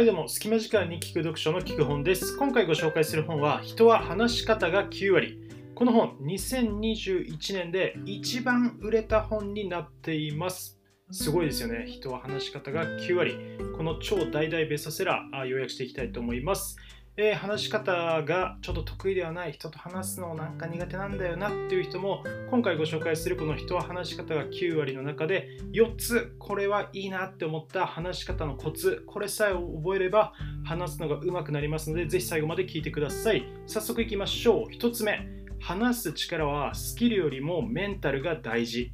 はいどうも、隙間時間に聞く読書の聞く本です。今回ご紹介する本は、人は話し方が9割。この本、2021年で一番売れた本になっています。すごいですよね。人は話し方が9割。この超大々ベストセラー、要約していきたいと思います。えー、話し方がちょっと得意ではない人と話すのなんか苦手なんだよなっていう人も今回ご紹介するこの人は話し方が9割の中で4つこれはいいなって思った話し方のコツこれさえ覚えれば話すのが上手くなりますのでぜひ最後まで聞いてください。早速いきましょう。1つ目。話す力はスキルよりもメンタルが大事。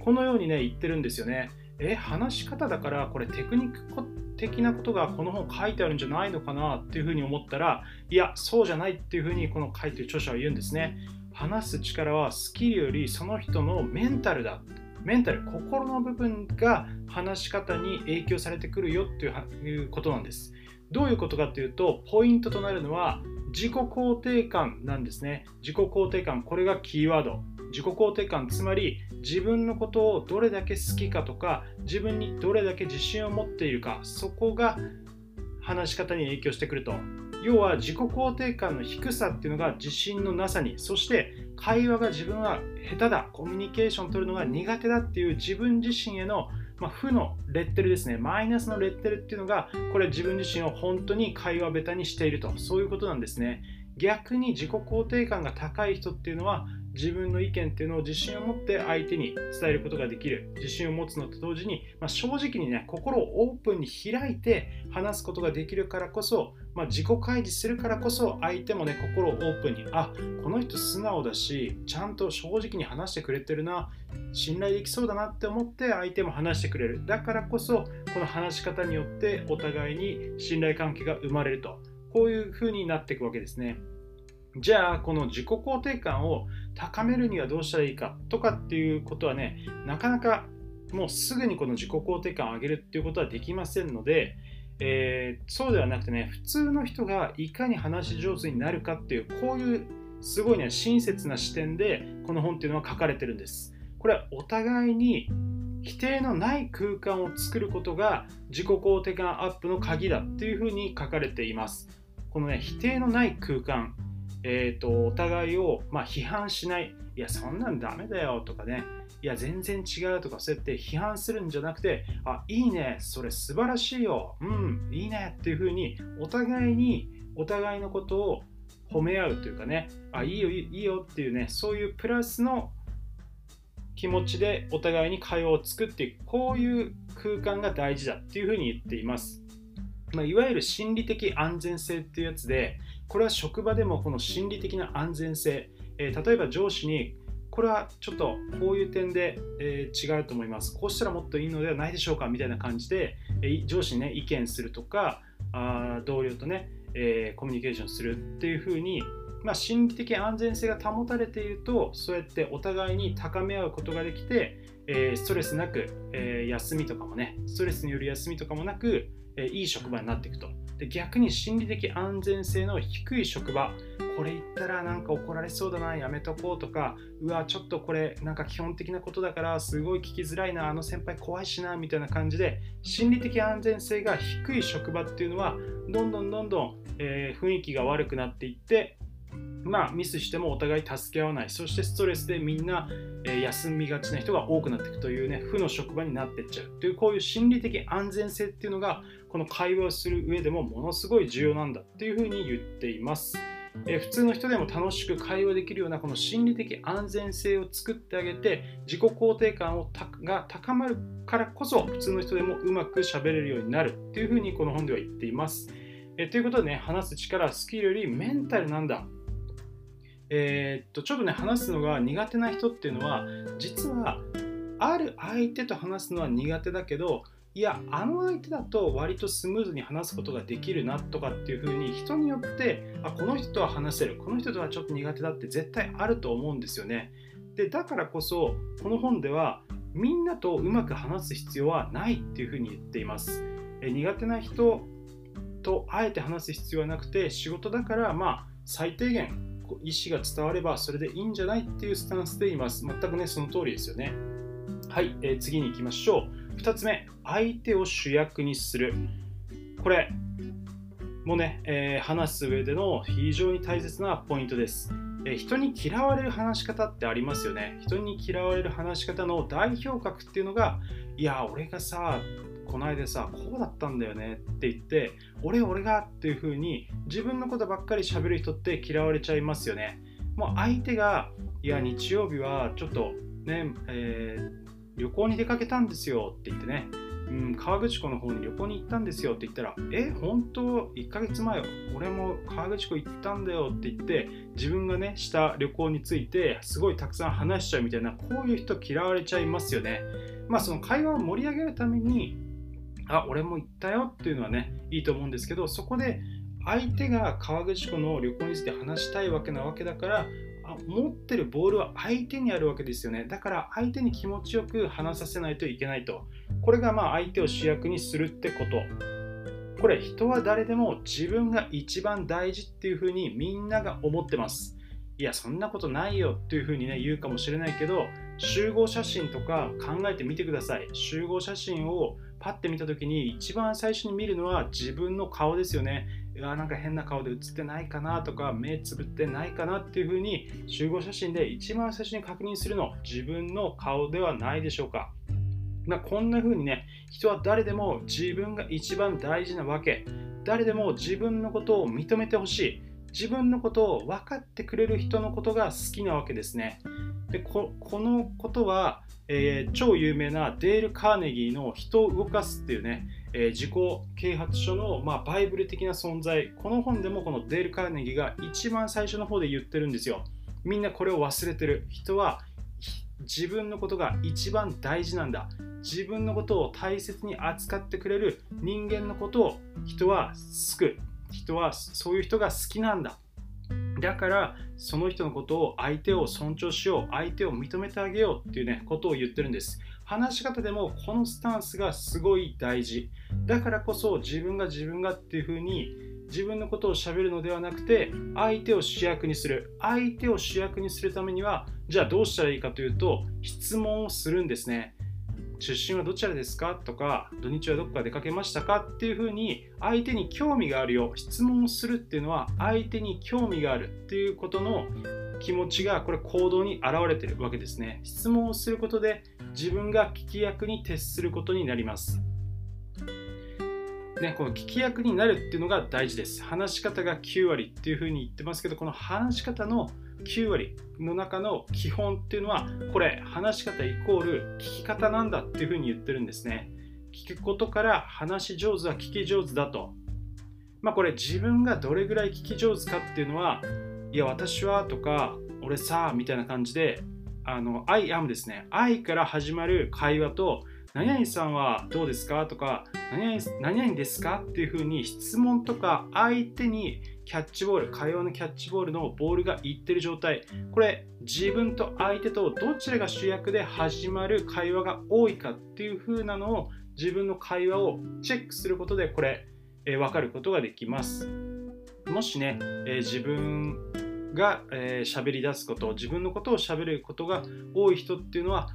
このようにね言ってるんですよね。え話し方だからこれテクニック的なことがこの本書いてあるんじゃないのかなっていうふうに思ったらいやそうじゃないっていうふうにこの書いてる著者は言うんですね。話す力はスキルよりその人のメンタルだ。メンタル心の部分が話し方に影響されてくるよっていうことなんです。どういうことかっていうとポイントとなるのは自己肯定感なんですね。自己肯定感これがキーワード。自己肯定感つまり自分のことをどれだけ好きかとか自分にどれだけ自信を持っているかそこが話し方に影響してくると。要は自己肯定感の低さっていうのが自信のなさにそして会話が自分は下手だ。コミュニケーション取るのが苦手だっていう自分自身へのまあ、負のレッテルですね、マイナスのレッテルっていうのが、これ自分自身を本当に会話ベタにしていると、そういうことなんですね。逆に自己肯定感が高い人っていうのは、自分の意見っていうのを自信を持って相手に伝えることができる。自信を持つのと同時に、まあ、正直にね心をオープンに開いて話すことができるからこそ、まあ、自己開示するからこそ相手もね心をオープンにあこの人素直だしちゃんと正直に話してくれてるな信頼できそうだなって思って相手も話してくれるだからこそこの話し方によってお互いに信頼関係が生まれるとこういう風になっていくわけですね。じゃあこの自己肯定感を高めるにはどうしたらいいかとかっていうことはねなかなかもうすぐにこの自己肯定感を上げるっていうことはできませんので、えー、そうではなくてね普通の人がいかに話し上手になるかっていうこういうすごいね親切な視点でこの本っていうのは書かれてるんです。これはお互いに否定のない空間を作ることが自己肯定感アップの鍵だっていうふうに書かれています。このね否定のない空間えーと、お互いを、まあ、批判しないいやそんなんダメだよとかねいや全然違うとかそうやって批判するんじゃなくてあいいねそれ素晴らしいようんいいねっていうふうにお互いにお互いのことを褒め合うというかねあいいよいいよっていうねそういうプラスの気持ちでお互いに会話を作っていくこういう空間が大事だっていうふうに言っています、まあ、いわゆる心理的安全性っていうやつでこれは職場でもこの心理的な安全性、えー、例えば上司にこれはちょっとこういう点で、えー、違うと思います。こうしたらもっといいのではないでしょうかみたいな感じで、え、上司にね意見するとかあ同僚とね、えコミュニケーションするっていうふうにまあ、心理的安全性が保たれているとそうやってお互いに高め合うことができて、えー、ストレスなく、えー、休みとかもねストレスによる休みとかもなく、えいい職場になっていくと。で逆に心理的安全性の低い職場。これ言ったらなんか怒られそうだなやめとこうとかうわちょっとこれなんか基本的なことだからすごい聞きづらいなあの先輩怖いしなみたいな感じで心理的安全性が低い職場っていうのはどんどんどんどん、えー、雰囲気が悪くなっていってまあ、ミスしてもお互い助け合わないそしてストレスでみんな、え、休みがちな人が多くなっていくというね負の職場になっていっちゃうというこういう心理的安全性っていうのがこの会話をする上でもものすごい重要なんだっていうふうに言っています。え普通の人でも楽しく会話できるようなこの心理的安全性を作ってあげて自己肯定感をが高まるからこそ普通の人でもうまくしゃべれるようになるっていうふうにこの本では言っています。えということでね話す力スキルよりメンタルなんだえー、っとちょっとね話すのが苦手な人っていうのは実はある相手と話すのは苦手だけどいやあの相手だと割とスムーズに話すことができるなとかっていう風に人によってあこの人とは話せるこの人とはちょっと苦手だって絶対あると思うんですよね。でだからこそこの本ではみんなとうまく話す必要はないっていう風に言っています。え苦手な人とあえて話す必要はなくて仕事だからまあ最低限意思が伝わればそれでいいんじゃないっていうスタンスでいます。全くね、その通りですよね。はい、えー、次に行きましょう。2つ目、相手を主役にする。これ、もね、えー、話す上での非常に大切なポイントです、えー、人に嫌われる話し方ってありますよね人に嫌われる話し方の代表格っていうのがいや俺がさこの間さこうだったんだよねって言って俺俺がっていう風に自分のことばっかり喋る人って嫌われちゃいますよねもう相手がいや日曜日はちょっとね、えー、旅行に出かけたんですよって言ってねうん、河口湖の方に旅行に行ったんですよって言ったら、え、本当 ?1 ヶ月前、俺も河口湖行ったんだよって言って、自分がね、した旅行について、すごいたくさん話しちゃうみたいな、こういう人嫌われちゃいますよね。まあ、その会話を盛り上げるために、あ、俺も行ったよっていうのはね、いいと思うんですけど、そこで相手が河口湖の旅行について話したいわけなわけだから、持ってるボールは相手にあるわけですよね。だから相手に気持ちよく話させないといけないと。これがまあ相手を主役にするってこと。これ人は誰でも自分が一番大事っていうふうにみんなが思ってます。いや、そんなことないよっていうふうにね言うかもしれないけど、集合写真とか考えてみてください。集合写真をパッて見た時に一番最初に見るのは自分の顔ですよね。うわなんか変な顔で写ってないかなとか目つぶってないかなっていう風に集合写真で一番最初に確認するの自分の顔ではないでしょうか。こんな風にね人は誰でも自分が一番大事なわけ誰でも自分のことを認めてほしい自分のことを分かってくれる人のことが好きなわけですねでこのことは、えー、超有名なデール・カーネギーの「人を動かす」っていうね、えー、自己啓発書の、まあ、バイブル的な存在。この本でもこのデール・カーネギーが一番最初の方で言ってるんですよ。みんなこれを忘れてる。人は自分のことが一番大事なんだ。自分のことを大切に扱ってくれる人間のことを人は救う人はそういう人が好きなんだ。だからその人のことを相手を尊重しよう相手を認めてあげようっていうねことを言ってるんです。話し方でもこのスタンスがすごい大事。だからこそ自分が自分がっていう風に自分のことをしゃべるのではなくて相手を主役にする。相手を主役にするためにはじゃあどうしたらいいかというと質問をするんですね。出身はどちらですか？とか土日はどこか出かけましたか？っていうふうに相手に興味があるよ質問をするっていうのは相手に興味があるっていうことの気持ちがこれ行動に現れてるわけですね。質問をすることで自分が聞き役に徹することになります。ね、この聞き役になるっていうのが大事です。話し方が9割っていうふうに言ってますけど、この話し方の9割の中の基本っていうのはこれ話し方イコール聞き方なんだっていうふうに言ってるんですね。聞くことから話し上手は聞き上手だと。まあこれ自分がどれぐらい聞き上手かっていうのはいや私はとか俺さみたいな感じであの I am ですね。I から始まる会話と何々さんはどうですか？とか何々何々ですか？っていうふうに質問とか相手にキャッチボール、会話のキャッチボールのボールがいってる状態。これ、自分と相手とどちらが主役で始まる会話が多いかっていう風なのを自分の会話をチェックすることで、これ、えー、分かることができます。もしね、えー、自分が喋、えー、り出すこと、自分のことを喋ることが多い人っていうのは、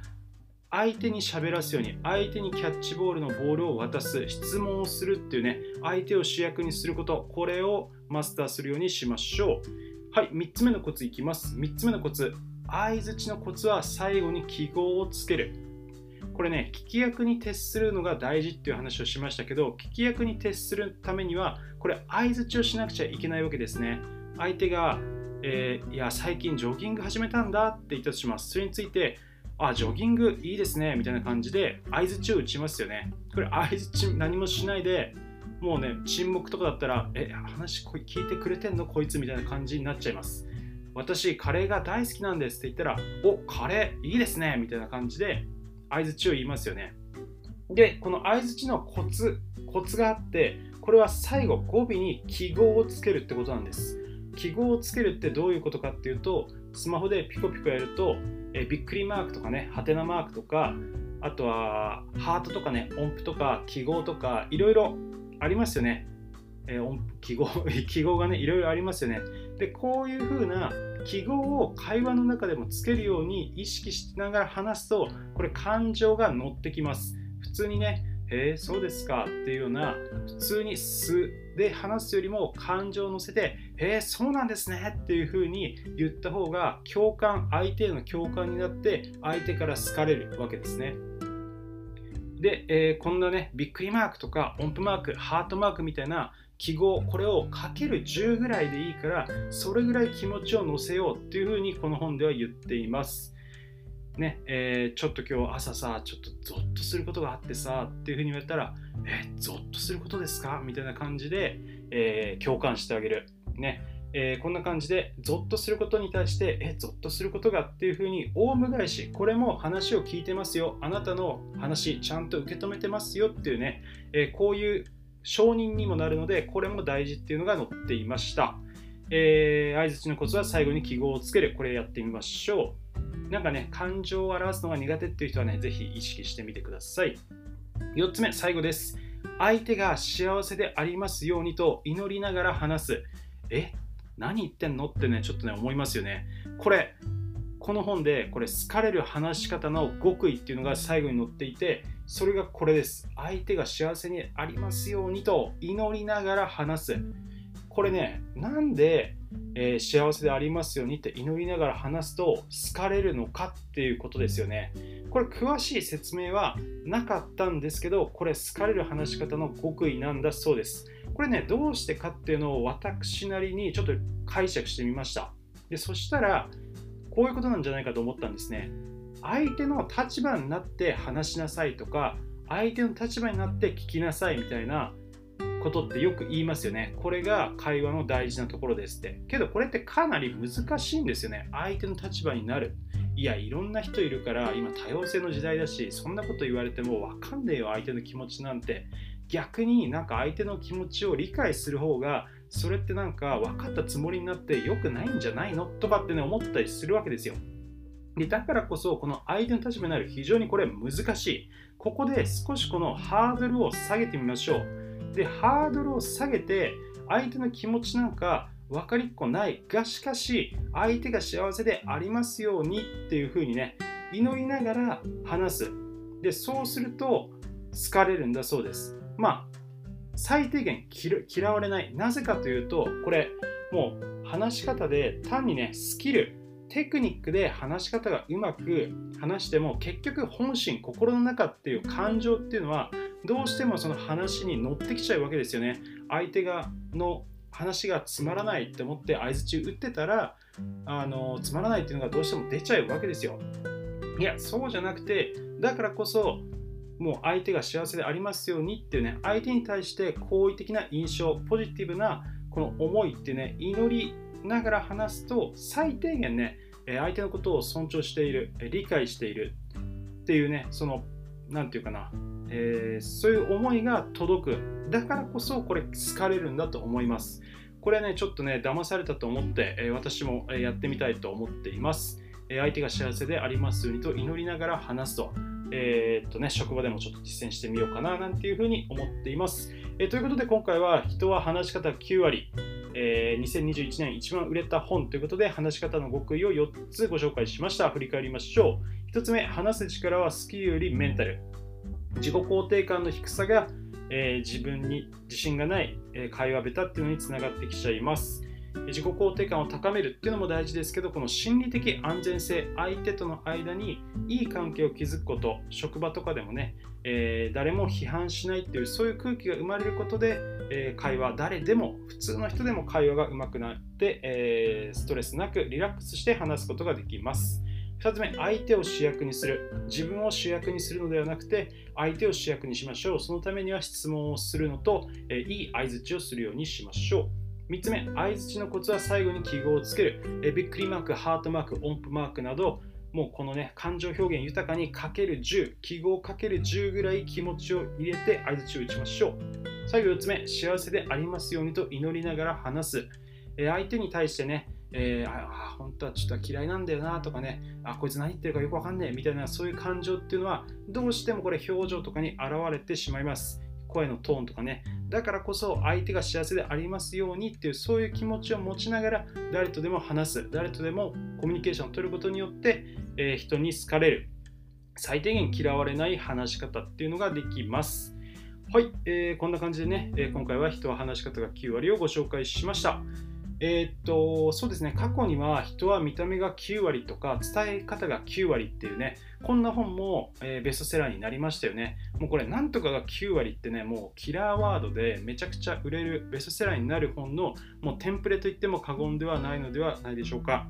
相手に喋らすように相手にキャッチボールのボールを渡す質問をするっていうね相手を主役にすることこれをマスターするようにしましょう。はい3つ目のコツいきます。3つ目のコツ相づちのコツは最後に記号をつける。これね聞き役に徹するのが大事っていう話をしましたけど聞き役に徹するためにはこれ相づちをしなくちゃいけないわけですね。相手が、えー、いや最近ジョギング始めたんだって言ったとします。それについてあ、ジョギングいいですね、みたいな感じで、相づちを打ちますよね。これ、相づち何もしないで、もうね、沈黙とかだったら、え、話聞いてくれてんの？こいつみたいな感じになっちゃいます。私、カレーが大好きなんですって言ったら、お、カレーいいですね、みたいな感じで、相づちを言いますよね。で、この相づちのコツ、コツがあって、これは最後、語尾に記号をつけるってことなんです。記号をつけるってどういうことかっていうと、スマホでピコピコやると、えびっくりマークとかね、ハテナマークとか、あとはハートとかね、音符とか記号とか、いろいろありますよね。えー、記号 記号がね、いろいろありますよね。で、こういう風な記号を会話の中でもつけるように意識しながら話すと、これ感情が乗ってきます。普通にね、へえそうですかっていうような普通に素で話すよりも感情を乗せてへえそうなんですねっていう風に言った方が共感相手への共感になって相手から好かれるわけですね。で、えー、こんなねびっくりマークとか音符マークハートマークみたいな記号これをかける10ぐらいでいいからそれぐらい気持ちを乗せようっていう風にこの本では言っています。ねえー、ちょっと今日朝さ、ちょっとゾッとすることがあってさっていうふうに言われたら、えゾッとすることですか？みたいな感じで、えー、共感してあげる。ねえー、こんな感じで、ゾッとすることに対して、え、ゾッとすることがっていうふうに、オウム返し、これも話を聞いてますよ、あなたの話、ちゃんと受け止めてますよっていうね、えこういう承認にもなるので、これも大事っていうのが載っていました。えー、相づちのコツは最後に記号をつける。これやってみましょう。なんかね、感情を表すのが苦手っていう人はね、ぜひ意識してみてください。4つ目、最後です。相手が幸せでありますようにと祈りながら話す。え何言ってんのってね、ちょっとね、思いますよね。これ、この本で、これ、好かれる話し方の極意っていうのが最後に載っていて、それがこれです。相手が幸せにありますようにと祈りながら話す。これね、なんでえー、幸せでありますようにって祈りながら話すと好かれるのかっていうことですよね。これ詳しい説明はなかったんですけど、これ好かれる話し方の極意なんだそうです。これね、どうしてかっていうのを私なりにちょっと解釈してみました。でそしたら、こういうことなんじゃないかと思ったんですね。相手の立場になって話しなさいとか、相手の立場になって聞きなさいみたいなことってよく言いますよね。これが会話の大事なところですって。けどこれってかなり難しいんですよね。相手の立場になる。いや、いろんな人いるから今多様性の時代だし、そんなこと言われてもわかんねえよ、相手の気持ちなんて。逆になんか相手の気持ちを理解する方がそれってなんか分かったつもりになって良くないんじゃないのとかってね思ったりするわけですよ。でだからこそこの相手の立場になる非常にこれ難しい。ここで少しこのハードルを下げてみましょう。でハードルを下げて相手の気持ちなんか分かりっこないがしかし相手が幸せでありますようにっていうふうにね祈りながら話す。でそうすると好かれるんだそうです。まあ最低限嫌われない。なぜかというとこれもう話し方で単にねスキルテクニックで話し方がうまく話しても結局本心心の中っていう感情っていうのはどうしてもその話に乗ってきちゃうわけですよね。相手がの話がつまらないって思って相づ打ってたらあのつまらないっていうのがどうしても出ちゃうわけですよ。いやそうじゃなくてだからこそもう相手が幸せでありますようにっていうね相手に対して好意的な印象ポジティブなこの思いってね祈りながら話すと最低限ね相手のことを尊重している理解しているっていうねその何て言うかなえー、そういう思いが届くだからこそこれ好かれるんだと思いますこれはねちょっとね騙されたと思って、え、私もやってみたいと思っていますえ相手が幸せでありますようにと祈りながら話すと,、えー、っとね、職場でもちょっと実践してみようかななんていうふうに思っています。えー、ということで今回は人は話し方9割、えー、2021年一番売れた本ということで話し方の極意を4つご紹介しました。振り返りましょう。1つ目、話す力はスキルよりメンタル。自己肯定感の低さが、えー、自分に自信がない、えー、会話ベタっていうのにつながってきちゃいます。自己肯定感を高めるっていうのも大事ですけどこの心理的安全性相手との間にいい関係を築くこと職場とかでもね、えー、誰も批判しないっていうそういう空気が生まれることで、えー、会話誰でも普通の人でも会話が上手くなって、えー、ストレスなくリラックスして話すことができます2つ目相手を主役にする自分を主役にするのではなくて相手を主役にしましょうそのためには質問をするのと、えいい相づちをするようにしましょう3つ目、相づちのコツは最後に記号をつける。えびっくりマーク、ハートマーク、音符マークなど、もうこのね、感情表現豊かにかける10、記号かける10ぐらい気持ちを入れて相づちを打ちましょう。最後4つ目、幸せでありますようにと祈りながら話す。え相手に対してね、えー、あ本当はちょっと嫌いなんだよなとかね、あこいつ何言ってるかよくわかんねえ。みたいなそういう感情っていうのはどうしてもこれ表情とかに現れてしまいます。声のトーンとかね、だからこそ相手が幸せでありますようにっていうそういう気持ちを持ちながら誰とでも話す。誰とでもコミュニケーションを取ることによって、えー、人に好かれる。最低限嫌われない話し方っていうのができます。はい、えー、こんな感じでね、え、今回は人は話し方が9割をご紹介しました。えー、っと、そうですね、過去には人は見た目が9割とか伝え方が9割っていうね、こんな本も、えー、ベストセラーになりましたよね。もうこれ、なんとかが9割ってね、もうキラーワードでめちゃくちゃ売れるベストセラーになる本のもうテンプレと言っても過言ではないのではないでしょうか。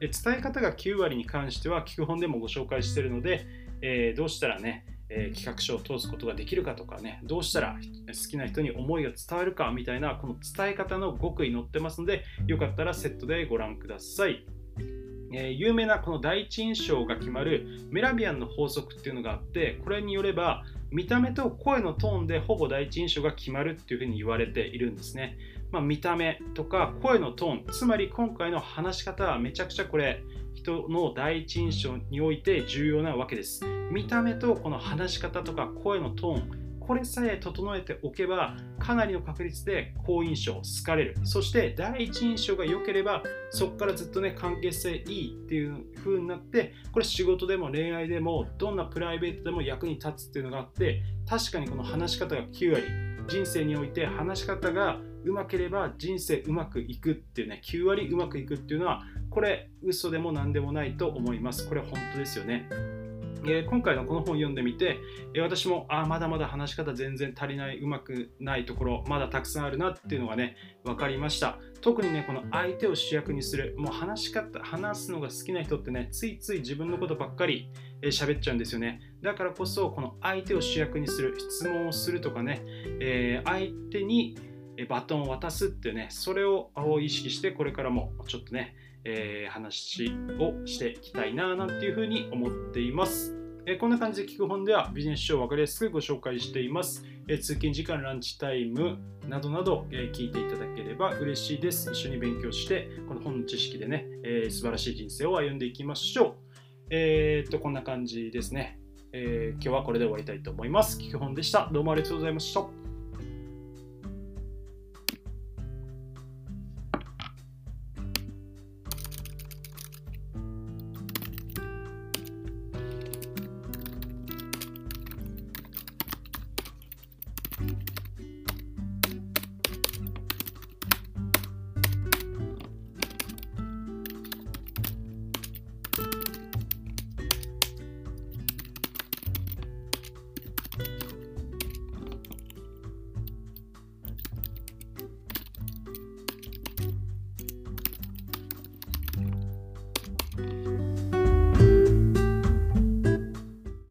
え伝え方が9割に関しては聞く本でもご紹介しているので、えー、どうしたらね、えー、企画書を通すことができるかとかね、どうしたら好きな人に思いが伝わるかみたいな、この伝え方の極意載ってますので、よかったらセットでご覧ください。えー、有名なこの第一印象が決まるメラビアンの法則っていうのがあってこれによれば見た目と声のトーンでほぼ第一印象が決まるっていうふうに言われているんですね、まあ、見た目とか声のトーンつまり今回の話し方はめちゃくちゃこれ人の第一印象において重要なわけです。見た目とこの話し方とか声のトーンこれさえ整えておけばかなりの確率で好印象好かれる。そして第一印象が良ければそこからずっとね関係性いいっていう風になってこれ仕事でも恋愛でもどんなプライベートでも役に立つっていうのがあって確かにこの話し方が9割人生において話し方がうまければ人生うまくいくっていうね9割うまくいくっていうのはこれ嘘でも何でもないと思います。これ本当ですよね。え、今回のこの本を読んでみて、え、私もあまだまだ話し方全然足りないうまくないところまだたくさんあるなっていうのがね分かりました。特にねこの相手を主役にするもう話し方話すのが好きな人ってねついつい自分のことばっかり喋、えー、っちゃうんですよね。だからこそこの相手を主役にする質問をするとかね、え相手にバトンを渡すってねそれを意識してこれからもちょっとねえー、話をしていきたいななんていうふうに思っています。え、こんな感じで聞く本ではビジネス書を分かりやすくご紹介しています。え、通勤時間、ランチタイムなどなど、え聞いていただければ嬉しいです。一緒に勉強して、この本の知識でね、え素晴らしい人生を歩んでいきましょう。えっと、こんな感じですね。え今日はこれで終わりたいと思います。聞く本でした。どうもありがとうございました。